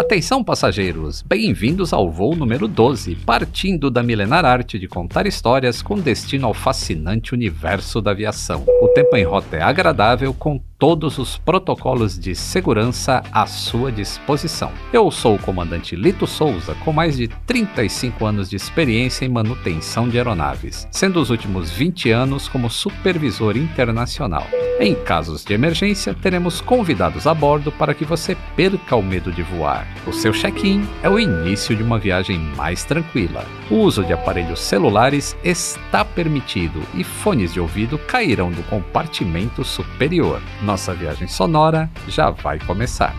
Atenção, passageiros! Bem-vindos ao voo número 12, partindo da milenar arte de contar histórias com destino ao fascinante universo da aviação. O tempo em rota é agradável, com todos os protocolos de segurança à sua disposição. Eu sou o comandante Lito Souza, com mais de 35 anos de experiência em manutenção de aeronaves, sendo os últimos 20 anos como supervisor internacional. Em casos de emergência, teremos convidados a bordo para que você perca o medo de voar. O seu check-in é o início de uma viagem mais tranquila. O uso de aparelhos celulares está permitido e fones de ouvido cairão do compartimento superior. Nossa viagem sonora já vai começar.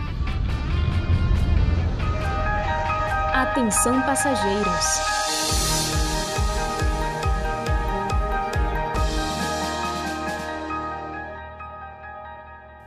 Atenção passageiros.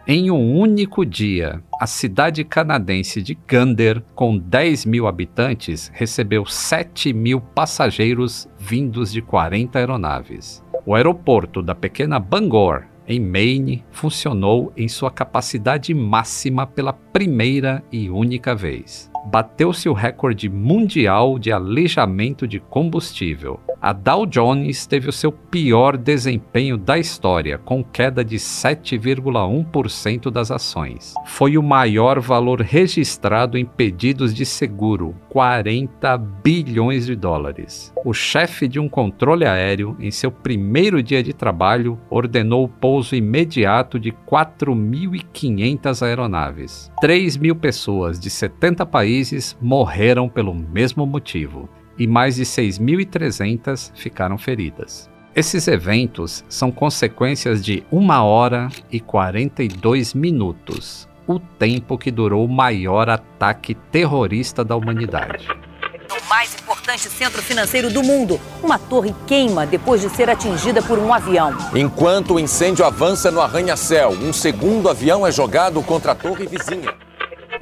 Em um único dia, a cidade canadense de Gander, com 10 mil habitantes, recebeu 7 mil passageiros vindos de 40 aeronaves. O aeroporto da pequena Bangor, em Maine, funcionou em sua capacidade máxima pela primeira e única vez. Bateu-se o recorde mundial de alijamento de combustível a Dow Jones teve o seu pior desempenho da história, com queda de 7,1% das ações. Foi o maior valor registrado em pedidos de seguro, 40 bilhões de dólares. O chefe de um controle aéreo, em seu primeiro dia de trabalho, ordenou o pouso imediato de 4.500 aeronaves. 3 mil pessoas de 70 países morreram pelo mesmo motivo e mais de 6.300 ficaram feridas. Esses eventos são consequências de 1 hora e 42 minutos, o tempo que durou o maior ataque terrorista da humanidade. No mais importante centro financeiro do mundo, uma torre queima depois de ser atingida por um avião. Enquanto o incêndio avança no arranha-céu, um segundo avião é jogado contra a torre vizinha.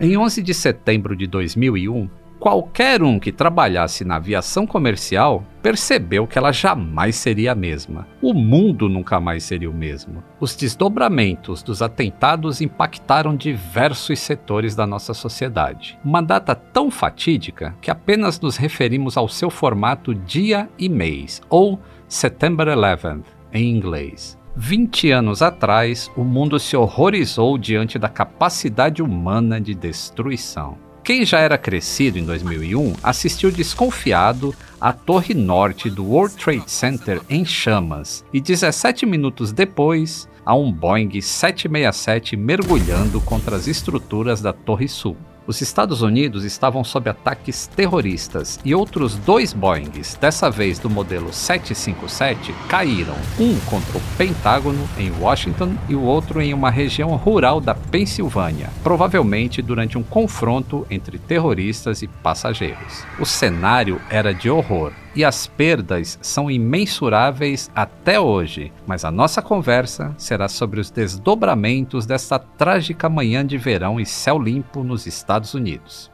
Em 11 de setembro de 2001, qualquer um que trabalhasse na aviação comercial percebeu que ela jamais seria a mesma. O mundo nunca mais seria o mesmo. Os desdobramentos dos atentados impactaram diversos setores da nossa sociedade. Uma data tão fatídica que apenas nos referimos ao seu formato dia e mês, ou September 11 em inglês. 20 anos atrás, o mundo se horrorizou diante da capacidade humana de destruição. Quem já era crescido em 2001 assistiu desconfiado à torre norte do World Trade Center em chamas e 17 minutos depois a um Boeing 767 mergulhando contra as estruturas da Torre Sul. Os Estados Unidos estavam sob ataques terroristas e outros dois Boeings, dessa vez do modelo 757, caíram, um contra o Pentágono em Washington e o outro em uma região rural da Pensilvânia, provavelmente durante um confronto entre terroristas e passageiros. O cenário era de horror e as perdas são imensuráveis até hoje, mas a nossa conversa será sobre os desdobramentos desta trágica manhã de verão e céu limpo nos Estados Unidos.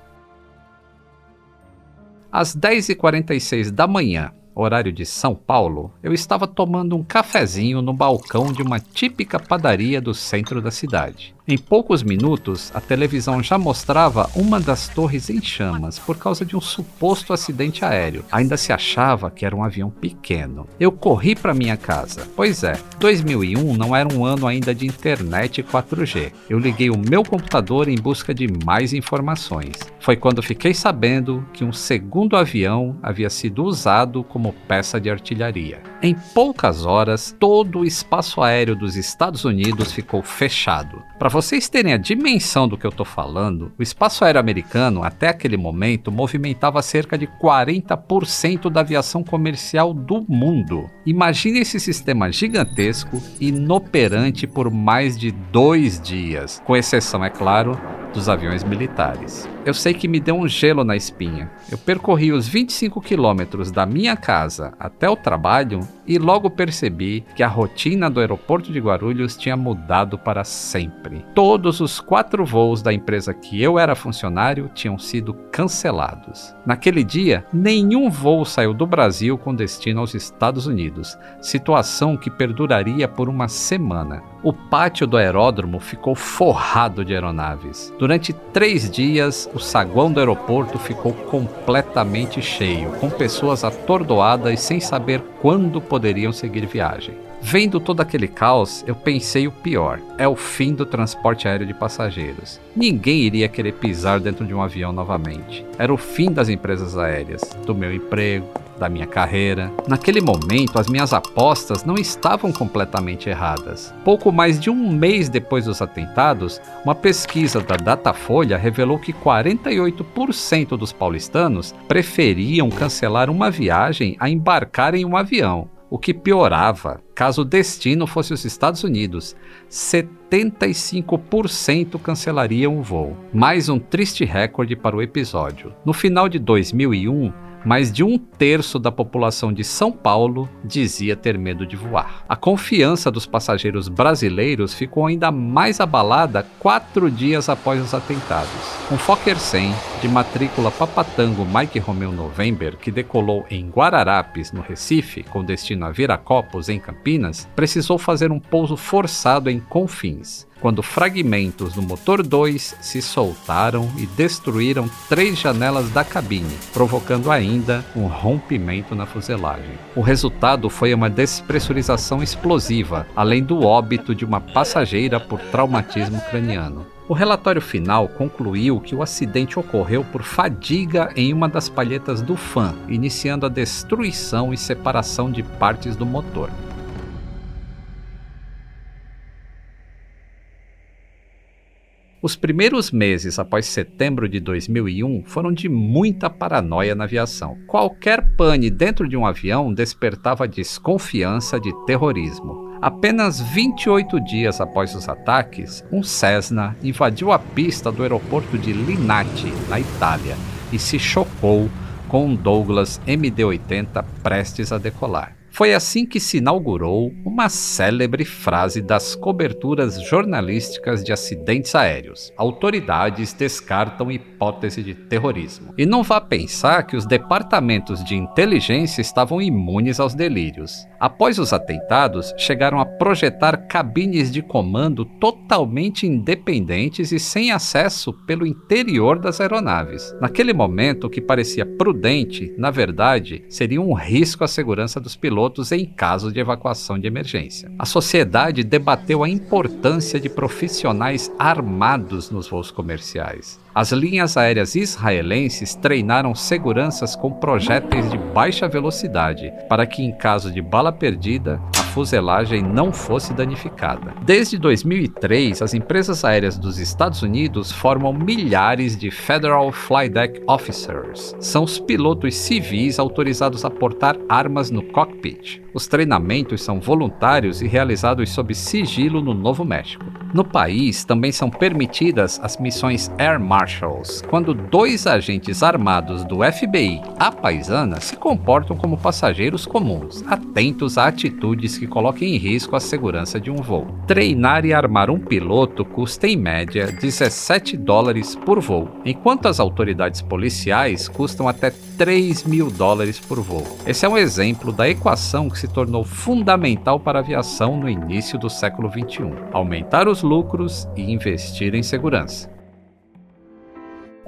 Às 10h46 da manhã, horário de São Paulo, eu estava tomando um cafezinho no balcão de uma típica padaria do centro da cidade. Em poucos minutos, a televisão já mostrava uma das torres em chamas por causa de um suposto acidente aéreo. Ainda se achava que era um avião pequeno. Eu corri para minha casa. Pois é, 2001 não era um ano ainda de internet 4G. Eu liguei o meu computador em busca de mais informações. Foi quando fiquei sabendo que um segundo avião havia sido usado como peça de artilharia. Em poucas horas, todo o espaço aéreo dos Estados Unidos ficou fechado. Para vocês terem a dimensão do que eu estou falando, o espaço aéreo americano, até aquele momento, movimentava cerca de 40% da aviação comercial do mundo. Imagine esse sistema gigantesco, inoperante por mais de dois dias, com exceção, é claro, dos aviões militares. Eu sei que me deu um gelo na espinha. Eu percorri os 25 quilômetros da minha casa até o trabalho e logo percebi que a rotina do aeroporto de Guarulhos tinha mudado para sempre. Todos os quatro voos da empresa que eu era funcionário tinham sido cancelados. Naquele dia, nenhum voo saiu do Brasil com destino aos Estados Unidos, situação que perduraria por uma semana. O pátio do aeródromo ficou forrado de aeronaves. Durante três dias, o saguão do aeroporto ficou completamente cheio, com pessoas atordoadas sem saber quando poderiam seguir viagem. Vendo todo aquele caos, eu pensei o pior: é o fim do transporte aéreo de passageiros. Ninguém iria querer pisar dentro de um avião novamente. Era o fim das empresas aéreas, do meu emprego, da minha carreira. Naquele momento, as minhas apostas não estavam completamente erradas. Pouco mais de um mês depois dos atentados, uma pesquisa da Datafolha revelou que 48% dos paulistanos preferiam cancelar uma viagem a embarcar em um avião o que piorava caso o destino fosse os Estados Unidos. 75% cancelariam o voo. Mais um triste recorde para o episódio. No final de 2001, mais de um terço da população de São Paulo dizia ter medo de voar. A confiança dos passageiros brasileiros ficou ainda mais abalada quatro dias após os atentados. Um Fokker 100 de matrícula Papatango Mike Romeo November, que decolou em Guararapes, no Recife, com destino a Viracopos, em Campinas, precisou fazer um pouso forçado em Confins quando fragmentos do motor 2 se soltaram e destruíram três janelas da cabine, provocando ainda um rompimento na fuselagem. O resultado foi uma despressurização explosiva, além do óbito de uma passageira por traumatismo craniano. O relatório final concluiu que o acidente ocorreu por fadiga em uma das palhetas do fan, iniciando a destruição e separação de partes do motor. Os primeiros meses após setembro de 2001 foram de muita paranoia na aviação. Qualquer pane dentro de um avião despertava desconfiança de terrorismo. Apenas 28 dias após os ataques, um Cessna invadiu a pista do aeroporto de Linate, na Itália, e se chocou com um Douglas MD-80 prestes a decolar. Foi assim que se inaugurou uma célebre frase das coberturas jornalísticas de acidentes aéreos: autoridades descartam hipótese de terrorismo. E não vá pensar que os departamentos de inteligência estavam imunes aos delírios. Após os atentados, chegaram a projetar cabines de comando totalmente independentes e sem acesso pelo interior das aeronaves. Naquele momento, o que parecia prudente, na verdade, seria um risco à segurança dos pilotos pilotos em caso de evacuação de emergência. A sociedade debateu a importância de profissionais armados nos voos comerciais. As linhas aéreas israelenses treinaram seguranças com projéteis de baixa velocidade para que, em caso de bala perdida, a fuselagem não fosse danificada. Desde 2003, as empresas aéreas dos Estados Unidos formam milhares de Federal Flydeck Officers. São os pilotos civis autorizados a portar armas no cockpit. Os treinamentos são voluntários e realizados sob sigilo no Novo México. No país também são permitidas as missões Air Marshals, quando dois agentes armados do FBI à paisana se comportam como passageiros comuns, atentos a atitudes que coloquem em risco a segurança de um voo. Treinar e armar um piloto custa em média 17 dólares por voo, enquanto as autoridades policiais custam até 3 mil dólares por voo. Esse é um exemplo da equação que se tornou fundamental para a aviação no início do século XXI: aumentar os lucros e investir em segurança.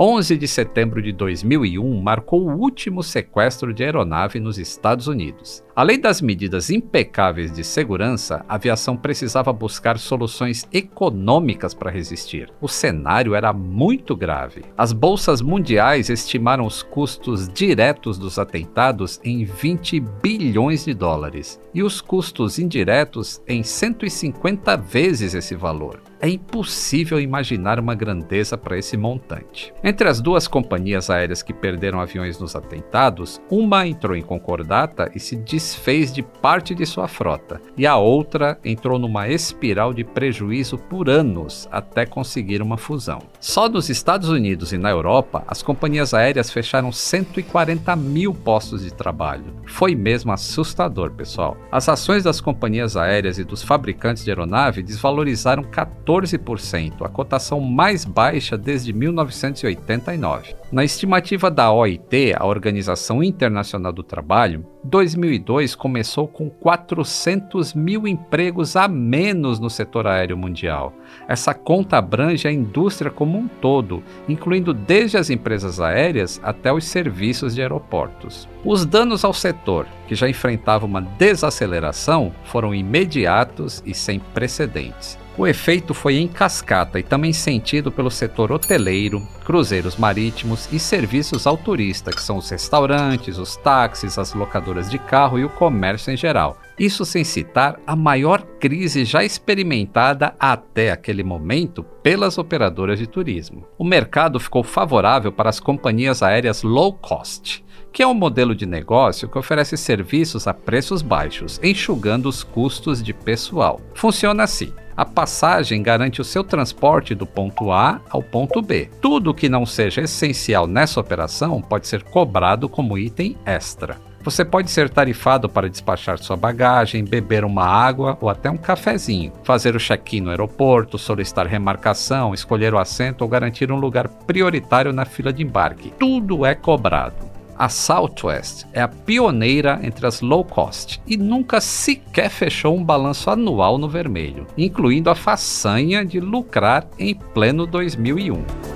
11 de setembro de 2001 marcou o último sequestro de aeronave nos Estados Unidos. Além das medidas impecáveis de segurança, a aviação precisava buscar soluções econômicas para resistir. O cenário era muito grave. As bolsas mundiais estimaram os custos diretos dos atentados em 20 bilhões de dólares e os custos indiretos em 150 vezes esse valor. é impossível imaginar uma grandeza para esse montante. Entre as duas companhias aéreas que perderam aviões nos atentados, uma entrou em concordata e se desfez de parte de sua frota, e a outra entrou numa espiral de prejuízo por anos até conseguir uma fusão. Só nos Estados Unidos e na Europa, as companhias aéreas fecharam 140 mil postos de trabalho. Foi mesmo assustador, pessoal. As ações das companhias aéreas e dos fabricantes de aeronave desvalorizaram 14%, a cotação mais baixa desde 1989. Na estimativa da OIT, a Organização Internacional do Trabalho, 2002 começou com 400 mil empregos a menos no setor aéreo mundial. Essa conta abrange a indústria como um todo, incluindo desde as empresas aéreas até os serviços de aeroportos. Os danos ao setor, que já enfrentava uma desaceleração, foram imediatos e sem precedentes. O efeito foi em cascata e também sentido pelo setor hoteleiro, cruzeiros marítimos e serviços ao turista, que são os restaurantes, os táxis, as locadoras de carro e o comércio em geral. Isso sem citar a maior crise já experimentada até aquele momento pelas operadoras de turismo. O mercado ficou favorável para as companhias aéreas low cost que é um modelo de negócio que oferece serviços a preços baixos, enxugando os custos de pessoal. Funciona assim: a passagem garante o seu transporte do ponto A ao ponto B. Tudo que não seja essencial nessa operação pode ser cobrado como item extra. Você pode ser tarifado para despachar sua bagagem, beber uma água ou até um cafezinho, fazer o check-in no aeroporto, solicitar remarcação, escolher o assento ou garantir um lugar prioritário na fila de embarque. Tudo é cobrado a Southwest é a pioneira entre as low cost e nunca sequer fechou um balanço anual no vermelho, incluindo a façanha de lucrar em pleno 2001.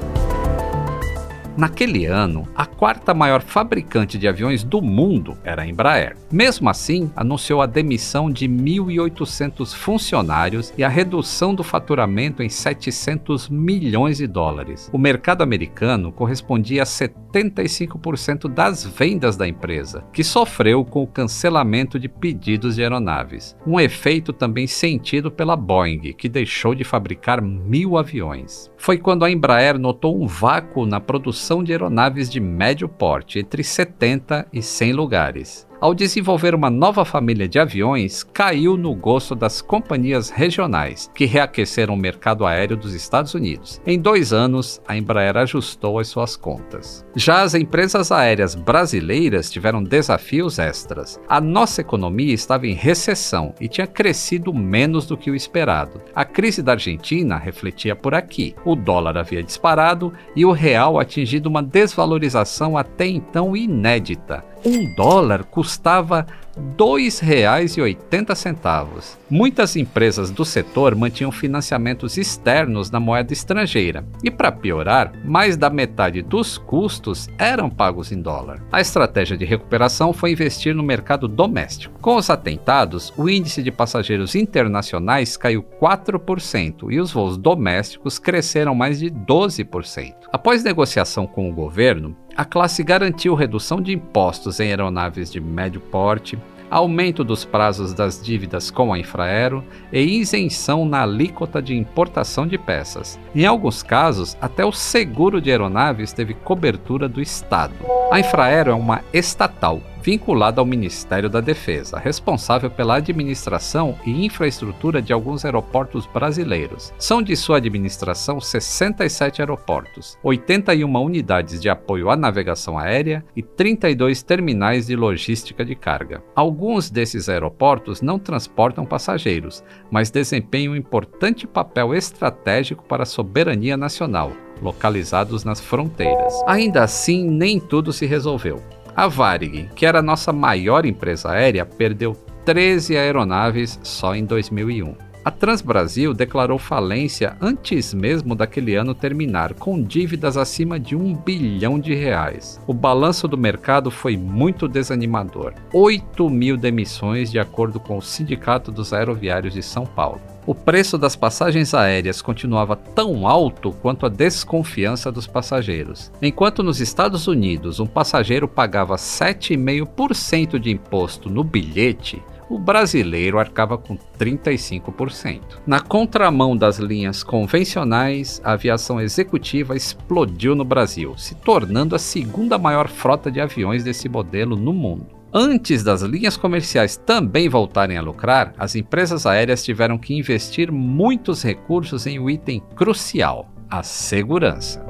Naquele ano, a quarta maior fabricante de aviões do mundo era a Embraer. Mesmo assim, anunciou a demissão de 1.800 funcionários e a redução do faturamento em 700 milhões de dólares. O mercado americano correspondia a 75% das vendas da empresa, que sofreu com o cancelamento de pedidos de aeronaves. Um efeito também sentido pela Boeing, que deixou de fabricar mil aviões. Foi quando a Embraer notou um vácuo na produção de aeronaves de médio porte, entre 70 e 100 lugares ao desenvolver uma nova família de aviões, caiu no gosto das companhias regionais, que reaqueceram o mercado aéreo dos Estados Unidos. Em dois anos, a Embraer ajustou as suas contas. Já as empresas aéreas brasileiras tiveram desafios extras. A nossa economia estava em recessão e tinha crescido menos do que o esperado. A crise da Argentina refletia por aqui. O dólar havia disparado e o real atingido uma desvalorização até então inédita um dólar custava R$ 2,80. Muitas empresas do setor mantinham financiamentos externos na moeda estrangeira, e para piorar, mais da metade dos custos eram pagos em dólar. A estratégia de recuperação foi investir no mercado doméstico. Com os atentados, o índice de passageiros internacionais caiu 4% e os voos domésticos cresceram mais de 12%. Após negociação com o governo, a classe garantiu redução de impostos em aeronaves de médio porte, aumento dos prazos das dívidas com a Infraero e isenção na alíquota de importação de peças. Em alguns casos, até o seguro de aeronaves teve cobertura do Estado. A Infraero é uma estatal vinculada ao Ministério da Defesa, responsável pela administração e infraestrutura de alguns aeroportos brasileiros. São de sua administração 67 aeroportos, 81 unidades de apoio à navegação aérea e 32 terminais de logística de carga. Alguns desses aeroportos não transportam passageiros, mas desempenham um importante papel estratégico para a soberania nacional, localizados nas fronteiras. Ainda assim, nem tudo se resolveu. A Varig, que era a nossa maior empresa aérea, perdeu 13 aeronaves só em 2001. A Transbrasil declarou falência antes mesmo daquele ano terminar, com dívidas acima de um bilhão de reais. O balanço do mercado foi muito desanimador: 8 mil demissões, de acordo com o Sindicato dos Aeroviários de São Paulo o preço das passagens aéreas continuava tão alto quanto a desconfiança dos passageiros. Enquanto nos Estados Unidos um passageiro pagava 7,5% de imposto no bilhete, o brasileiro arcava com 35%. Na contramão das linhas convencionais, a aviação executiva explodiu no Brasil, se tornando a segunda maior frota de aviões desse modelo no mundo. Antes das linhas comerciais também voltarem a lucrar, as empresas aéreas tiveram que investir muitos recursos em um item crucial: a segurança.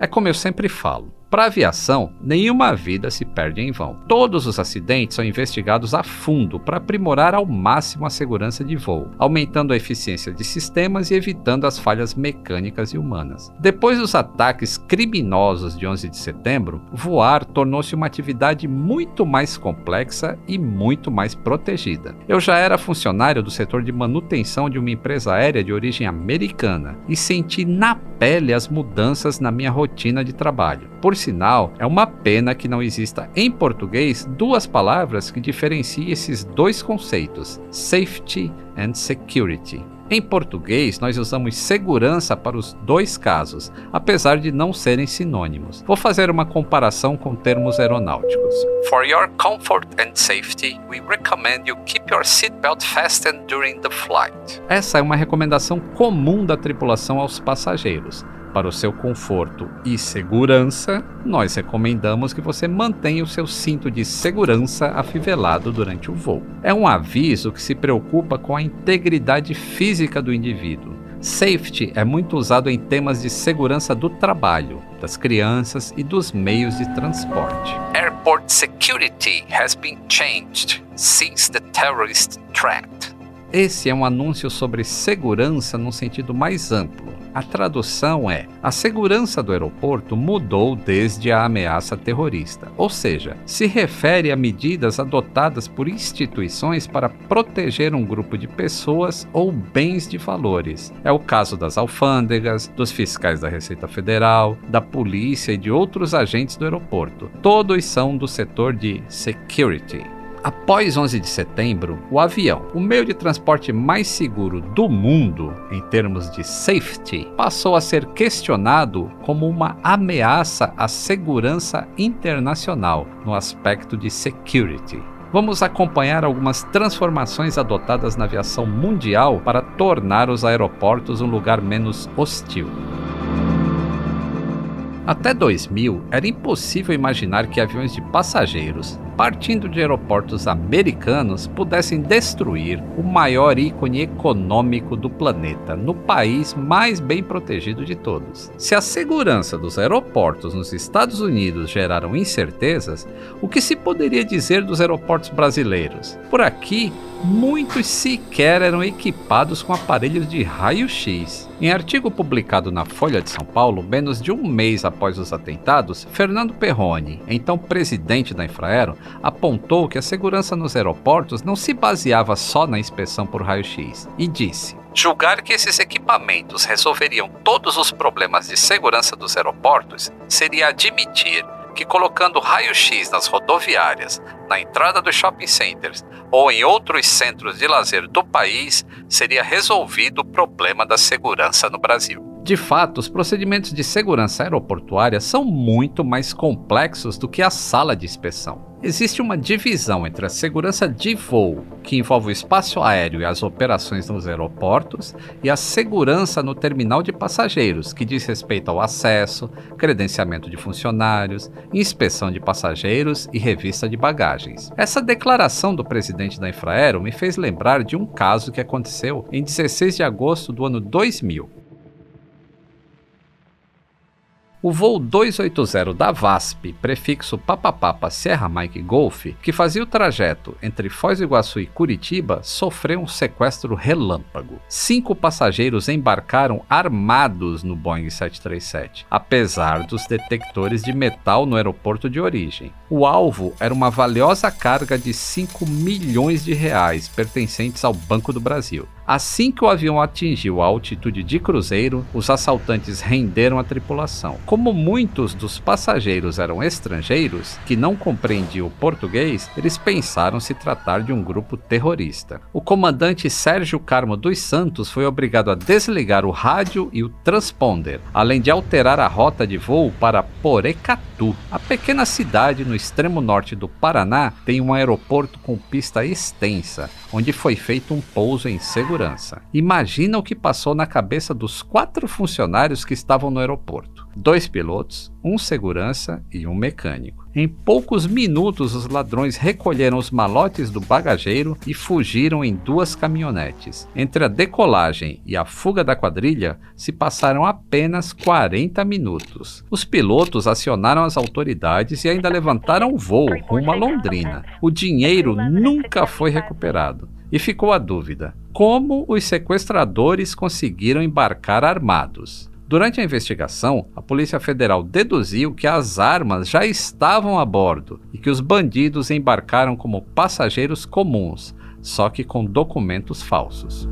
É como eu sempre falo: para a aviação, nenhuma vida se perde em vão. Todos os acidentes são investigados a fundo para aprimorar ao máximo a segurança de voo, aumentando a eficiência de sistemas e evitando as falhas mecânicas e humanas. Depois dos ataques criminosos de 11 de setembro, voar tornou-se uma atividade muito mais complexa e muito mais protegida. Eu já era funcionário do setor de manutenção de uma empresa aérea de origem americana e senti na pele as mudanças na minha rotina de trabalho. Por sinal, é uma pena que não exista em português duas palavras que diferenciem esses dois conceitos: safety and security. Em português, nós usamos segurança para os dois casos, apesar de não serem sinônimos. Vou fazer uma comparação com termos aeronáuticos. For your comfort and safety, we recommend you keep your seatbelt fastened during the flight. Essa é uma recomendação comum da tripulação aos passageiros. Para o seu conforto e segurança, nós recomendamos que você mantenha o seu cinto de segurança afivelado durante o voo. É um aviso que se preocupa com a integridade física do indivíduo. Safety é muito usado em temas de segurança do trabalho, das crianças e dos meios de transporte. Airport security has been changed since the terrorist threat. Esse é um anúncio sobre segurança no sentido mais amplo a tradução é: a segurança do aeroporto mudou desde a ameaça terrorista, ou seja, se refere a medidas adotadas por instituições para proteger um grupo de pessoas ou bens de valores. É o caso das alfândegas, dos fiscais da Receita Federal, da polícia e de outros agentes do aeroporto. Todos são do setor de security. Após 11 de setembro, o avião, o meio de transporte mais seguro do mundo em termos de safety, passou a ser questionado como uma ameaça à segurança internacional no aspecto de security. Vamos acompanhar algumas transformações adotadas na aviação mundial para tornar os aeroportos um lugar menos hostil. Até 2000, era impossível imaginar que aviões de passageiros, partindo de aeroportos americanos, pudessem destruir o maior ícone econômico do planeta, no país mais bem protegido de todos. Se a segurança dos aeroportos nos Estados Unidos geraram incertezas, o que se poderia dizer dos aeroportos brasileiros? Por aqui, muitos sequer eram equipados com aparelhos de raio-x. Em artigo publicado na Folha de São Paulo, menos de um mês após os atentados, Fernando Perrone, então presidente da Infraero, apontou que a segurança nos aeroportos não se baseava só na inspeção por raio-x e disse: Julgar que esses equipamentos resolveriam todos os problemas de segurança dos aeroportos seria admitir que colocando raio-x nas rodoviárias, na entrada dos shopping centers ou em outros centros de lazer do país, seria resolvido o problema da segurança no Brasil. De fato, os procedimentos de segurança aeroportuária são muito mais complexos do que a sala de inspeção. Existe uma divisão entre a segurança de voo, que envolve o espaço aéreo e as operações nos aeroportos, e a segurança no terminal de passageiros, que diz respeito ao acesso, credenciamento de funcionários, inspeção de passageiros e revista de bagagens. Essa declaração do presidente da Infraero me fez lembrar de um caso que aconteceu em 16 de agosto do ano 2000. O voo 280 da VASP, prefixo Papapapa Serra Mike Golf, que fazia o trajeto entre Foz do Iguaçu e Curitiba, sofreu um sequestro relâmpago. Cinco passageiros embarcaram armados no Boeing 737, apesar dos detectores de metal no aeroporto de origem. O alvo era uma valiosa carga de 5 milhões de reais pertencentes ao Banco do Brasil. Assim que o avião atingiu a altitude de cruzeiro, os assaltantes renderam a tripulação. Como muitos dos passageiros eram estrangeiros, que não compreendiam o português, eles pensaram se tratar de um grupo terrorista. O comandante Sérgio Carmo dos Santos foi obrigado a desligar o rádio e o transponder, além de alterar a rota de voo para Porecatá A pequena cidade no extremo norte do Paraná tem um aeroporto com pista extensa, onde foi feito um pouso em segurança. Imagina o que passou na cabeça dos quatro funcionários que estavam no aeroporto: dois pilotos, um segurança e um mecânico. Em poucos minutos, os ladrões recolheram os malotes do bagageiro e fugiram em duas caminhonetes. Entre a decolagem e a fuga da quadrilha, se passaram apenas 40 minutos. Os pilotos acionaram as autoridades e ainda levantaram o voo rumo a Londrina. O dinheiro nunca foi recuperado. E ficou a dúvida: como os sequestradores conseguiram embarcar armados? Durante a investigação, a Polícia Federal deduziu que as armas já estavam a bordo e que os bandidos embarcaram como passageiros comuns, só que com documentos falsos.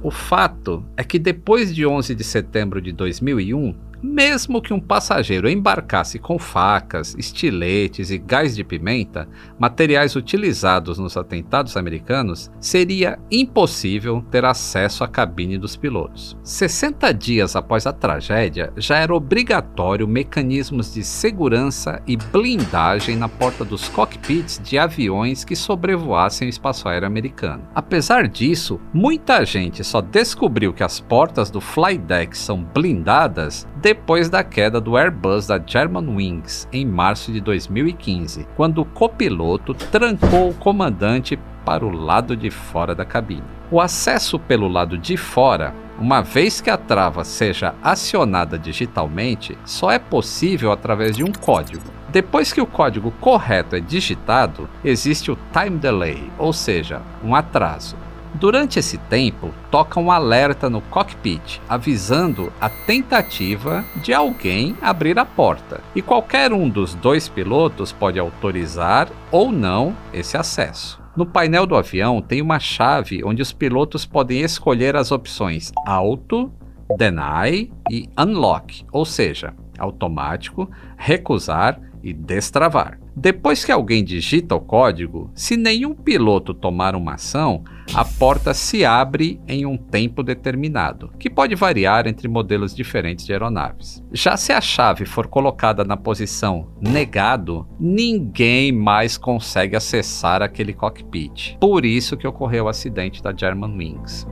O fato é que depois de 11 de setembro de 2001, mesmo que um passageiro embarcasse com facas, estiletes e gás de pimenta, materiais utilizados nos atentados americanos, seria impossível ter acesso à cabine dos pilotos. 60 dias após a tragédia, já era obrigatório mecanismos de segurança e blindagem na porta dos cockpits de aviões que sobrevoassem o espaço aéreo americano. Apesar disso, muita gente só descobriu que as portas do flydeck são blindadas depois da queda do Airbus da Germanwings em março de 2015, quando o copiloto trancou o comandante para o lado de fora da cabine. O acesso pelo lado de fora, uma vez que a trava seja acionada digitalmente, só é possível através de um código. Depois que o código correto é digitado, existe o time delay, ou seja, um atraso. Durante esse tempo, toca um alerta no cockpit, avisando a tentativa de alguém abrir a porta. E qualquer um dos dois pilotos pode autorizar ou não esse acesso. No painel do avião tem uma chave onde os pilotos podem escolher as opções Auto, Deny e Unlock, ou seja, automático, recusar e destravar. Depois que alguém digita o código, se nenhum piloto tomar uma ação, a porta se abre em um tempo determinado, que pode variar entre modelos diferentes de aeronaves. Já se a chave for colocada na posição negado, ninguém mais consegue acessar aquele cockpit. Por isso que ocorreu o acidente da Germanwings.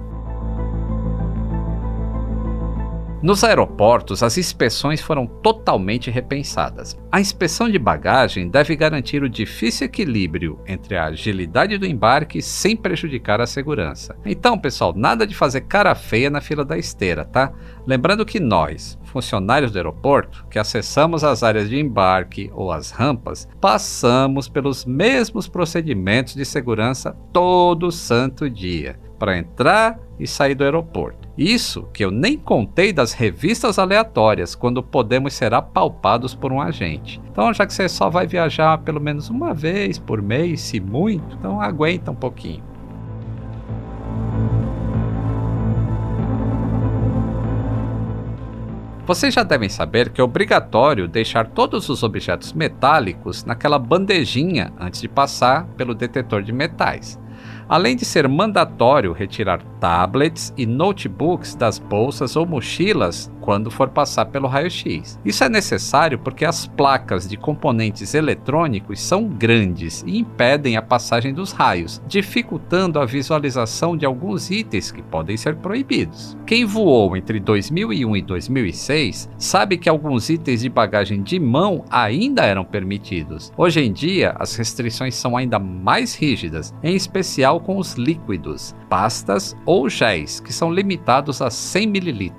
Nos aeroportos, as inspeções foram totalmente repensadas. A inspeção de bagagem deve garantir o difícil equilíbrio entre a agilidade do embarque sem prejudicar a segurança. Então, pessoal, nada de fazer cara feia na fila da esteira, tá? Lembrando que nós, funcionários do aeroporto, que acessamos as áreas de embarque ou as rampas, passamos pelos mesmos procedimentos de segurança todo santo dia para entrar e sair do aeroporto. Isso que eu nem contei das revistas aleatórias, quando podemos ser apalpados por um agente. Então, já que você só vai viajar pelo menos uma vez por mês, se muito, então aguenta um pouquinho. Vocês já devem saber que é obrigatório deixar todos os objetos metálicos naquela bandejinha antes de passar pelo detetor de metais além de ser mandatório retirar tablets e notebooks das bolsas ou mochilas quando for passar pelo raio-x. Isso é necessário porque as placas de componentes eletrônicos são grandes e impedem a passagem dos raios, dificultando a visualização de alguns itens que podem ser proibidos. Quem voou entre 2001 e 2006 sabe que alguns itens de bagagem de mão ainda eram permitidos. Hoje em dia, as restrições são ainda mais rígidas, em especial com os líquidos, pastas ou géis, que são limitados a 100 ml.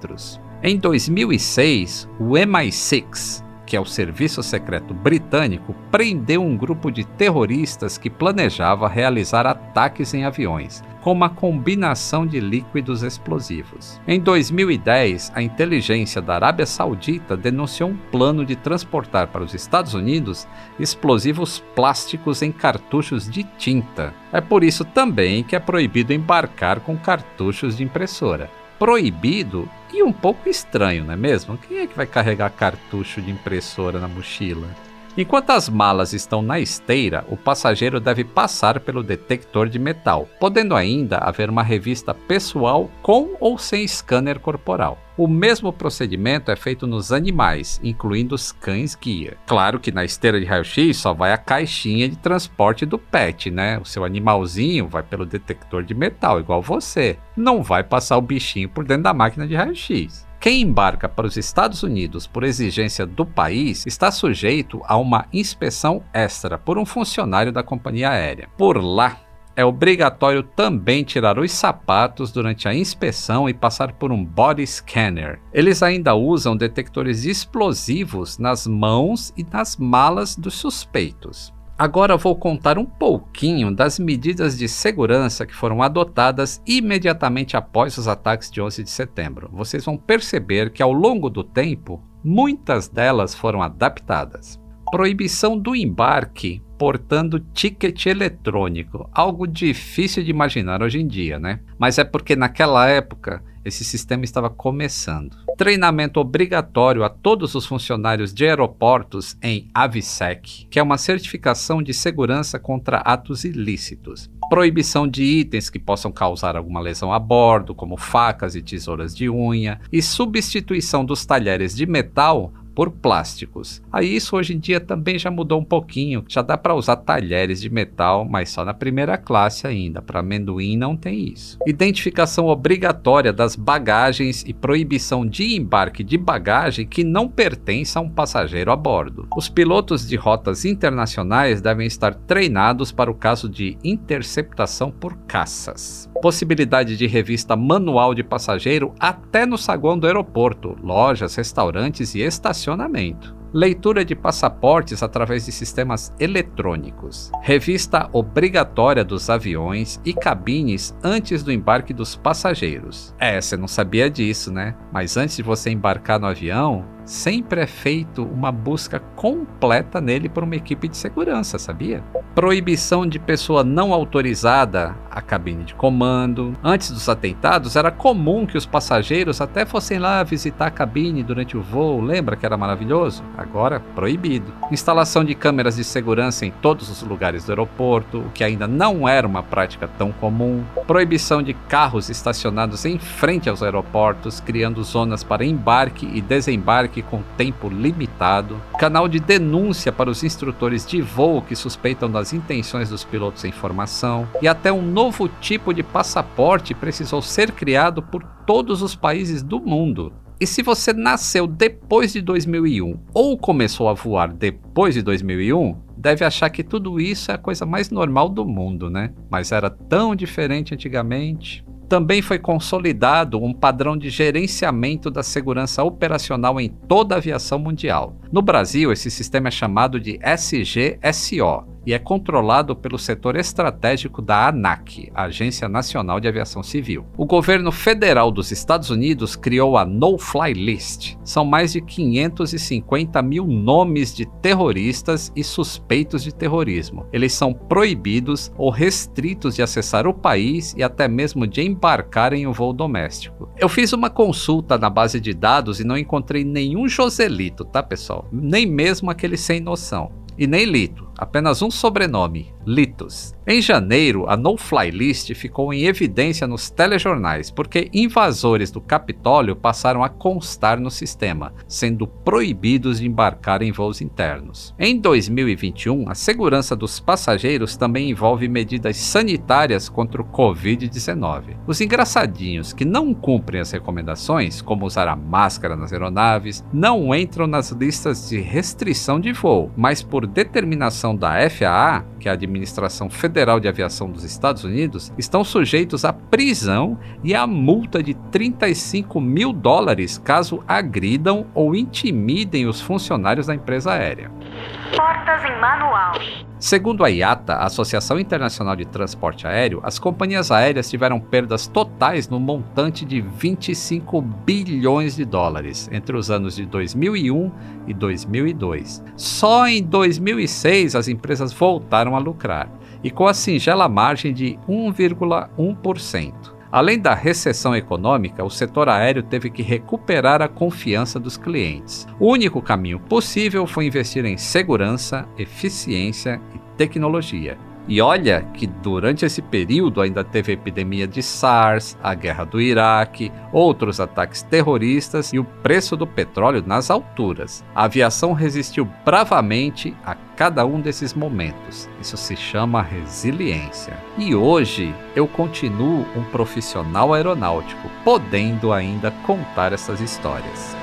Em 2006, o MI6, que é o Serviço Secreto Britânico, prendeu um grupo de terroristas que planejava realizar ataques em aviões, com uma combinação de líquidos explosivos. Em 2010, a inteligência da Arábia Saudita denunciou um plano de transportar para os Estados Unidos explosivos plásticos em cartuchos de tinta. É por isso também que é proibido embarcar com cartuchos de impressora proibido e um pouco estranho, não é mesmo? Quem é que vai carregar cartucho de impressora na mochila? Enquanto as malas estão na esteira, o passageiro deve passar pelo detector de metal, podendo ainda haver uma revista pessoal com ou sem scanner corporal. O mesmo procedimento é feito nos animais, incluindo os cães guia. Claro que na esteira de raio-x só vai a caixinha de transporte do pet, né? O seu animalzinho vai pelo detector de metal, igual você. Não vai passar o bichinho por dentro da máquina de raio-x. Quem embarca para os Estados Unidos por exigência do país está sujeito a uma inspeção extra por um funcionário da companhia aérea. Por lá, é obrigatório também tirar os sapatos durante a inspeção e passar por um body scanner. Eles ainda usam detectores explosivos nas mãos e nas malas dos suspeitos. Agora vou contar um pouquinho das medidas de segurança que foram adotadas imediatamente após os ataques de 11 de setembro. Vocês vão perceber que ao longo do tempo, muitas delas foram adaptadas. Proibição do embarque portando ticket eletrônico, algo difícil de imaginar hoje em dia, né? Mas é porque naquela época esse sistema estava começando. Treinamento obrigatório a todos os funcionários de aeroportos em AVSEC, que é uma certificação de segurança contra atos ilícitos. Proibição de itens que possam causar alguma lesão a bordo, como facas e tesouras de unha, e substituição dos talheres de metal por plásticos. Aí isso hoje em dia também já mudou um pouquinho, já dá para usar talheres de metal, mas só na primeira classe ainda. Para amendoim não tem isso. Identificação obrigatória das bagagens e proibição de embarque de bagagem que não pertence a um passageiro a bordo. Os pilotos de rotas internacionais devem estar treinados para o caso de interceptação por caças. Possibilidade de revista manual de passageiro até no saguão do aeroporto, lojas, restaurantes e estações estacionamento. Leitura de passaportes através de sistemas eletrônicos. Revista obrigatória dos aviões e cabines antes do embarque dos passageiros. É, você não sabia disso, né? Mas antes de você embarcar no avião, sempre é feito uma busca completa nele por uma equipe de segurança, sabia? Proibição de pessoa não autorizada à cabine de comando. Antes dos atentados, era comum que os passageiros até fossem lá visitar a cabine durante o voo. Lembra que era maravilhoso? Agora, proibido. Instalação de câmeras de segurança em todos os lugares do aeroporto, o que ainda não era uma prática tão comum. Proibição de carros estacionados em frente aos aeroportos, criando zonas para embarque e desembarque com tempo limitado, canal de denúncia para os instrutores de voo que suspeitam das intenções dos pilotos em formação, e até um novo tipo de passaporte precisou ser criado por todos os países do mundo. E se você nasceu depois de 2001 ou começou a voar depois de 2001, deve achar que tudo isso é a coisa mais normal do mundo, né? Mas era tão diferente antigamente. Também foi consolidado um padrão de gerenciamento da segurança operacional em toda a aviação mundial. No Brasil, esse sistema é chamado de SGSO, e é controlado pelo setor estratégico da ANAC, Agência Nacional de Aviação Civil. O governo federal dos Estados Unidos criou a No-Fly List. São mais de 550 mil nomes de terroristas e suspeitos de terrorismo. Eles são proibidos ou restritos de acessar o país e até mesmo de embarcar em um voo doméstico. Eu fiz uma consulta na base de dados e não encontrei nenhum Joselito, tá pessoal? Nem mesmo aquele sem noção. E nem Lito, apenas um sobrenome, Litos. Em janeiro, a no-fly list ficou em evidência nos telejornais porque invasores do Capitólio passaram a constar no sistema, sendo proibidos de embarcar em voos internos. Em 2021, a segurança dos passageiros também envolve medidas sanitárias contra o Covid-19. Os engraçadinhos que não cumprem as recomendações, como usar a máscara nas aeronaves, não entram nas listas de restrição de voo, mas por determinação da FAA, que é a Administração Federal Federal de Aviação dos Estados Unidos estão sujeitos à prisão e à multa de 35 mil dólares caso agridam ou intimidem os funcionários da empresa aérea. Portas em manual. Segundo a IATA, a Associação Internacional de Transporte Aéreo, as companhias aéreas tiveram perdas totais no montante de 25 bilhões de dólares entre os anos de 2001 e 2002. Só em 2006 as empresas voltaram a lucrar e com a singela margem de 1,1%. Além da recessão econômica, o setor aéreo teve que recuperar a confiança dos clientes. O único caminho possível foi investir em segurança, eficiência e tecnologia. E olha que durante esse período ainda teve a epidemia de SARS, a guerra do Iraque, outros ataques terroristas e o preço do petróleo nas alturas. A aviação resistiu bravamente a cada um desses momentos. Isso se chama resiliência. E hoje eu continuo um profissional aeronáutico, podendo ainda contar essas histórias.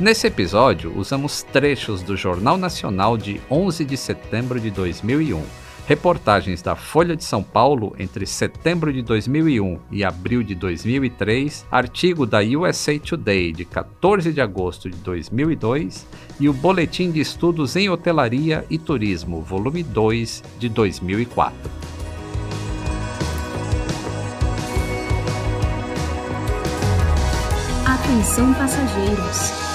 Nesse episódio, usamos trechos do Jornal Nacional de 11 de setembro de 2001, reportagens da Folha de São Paulo entre setembro de 2001 e abril de 2003, artigo da USA Today de 14 de agosto de 2002 e o Boletim de Estudos em Hotelaria e Turismo, volume 2 de 2004. Atenção passageiros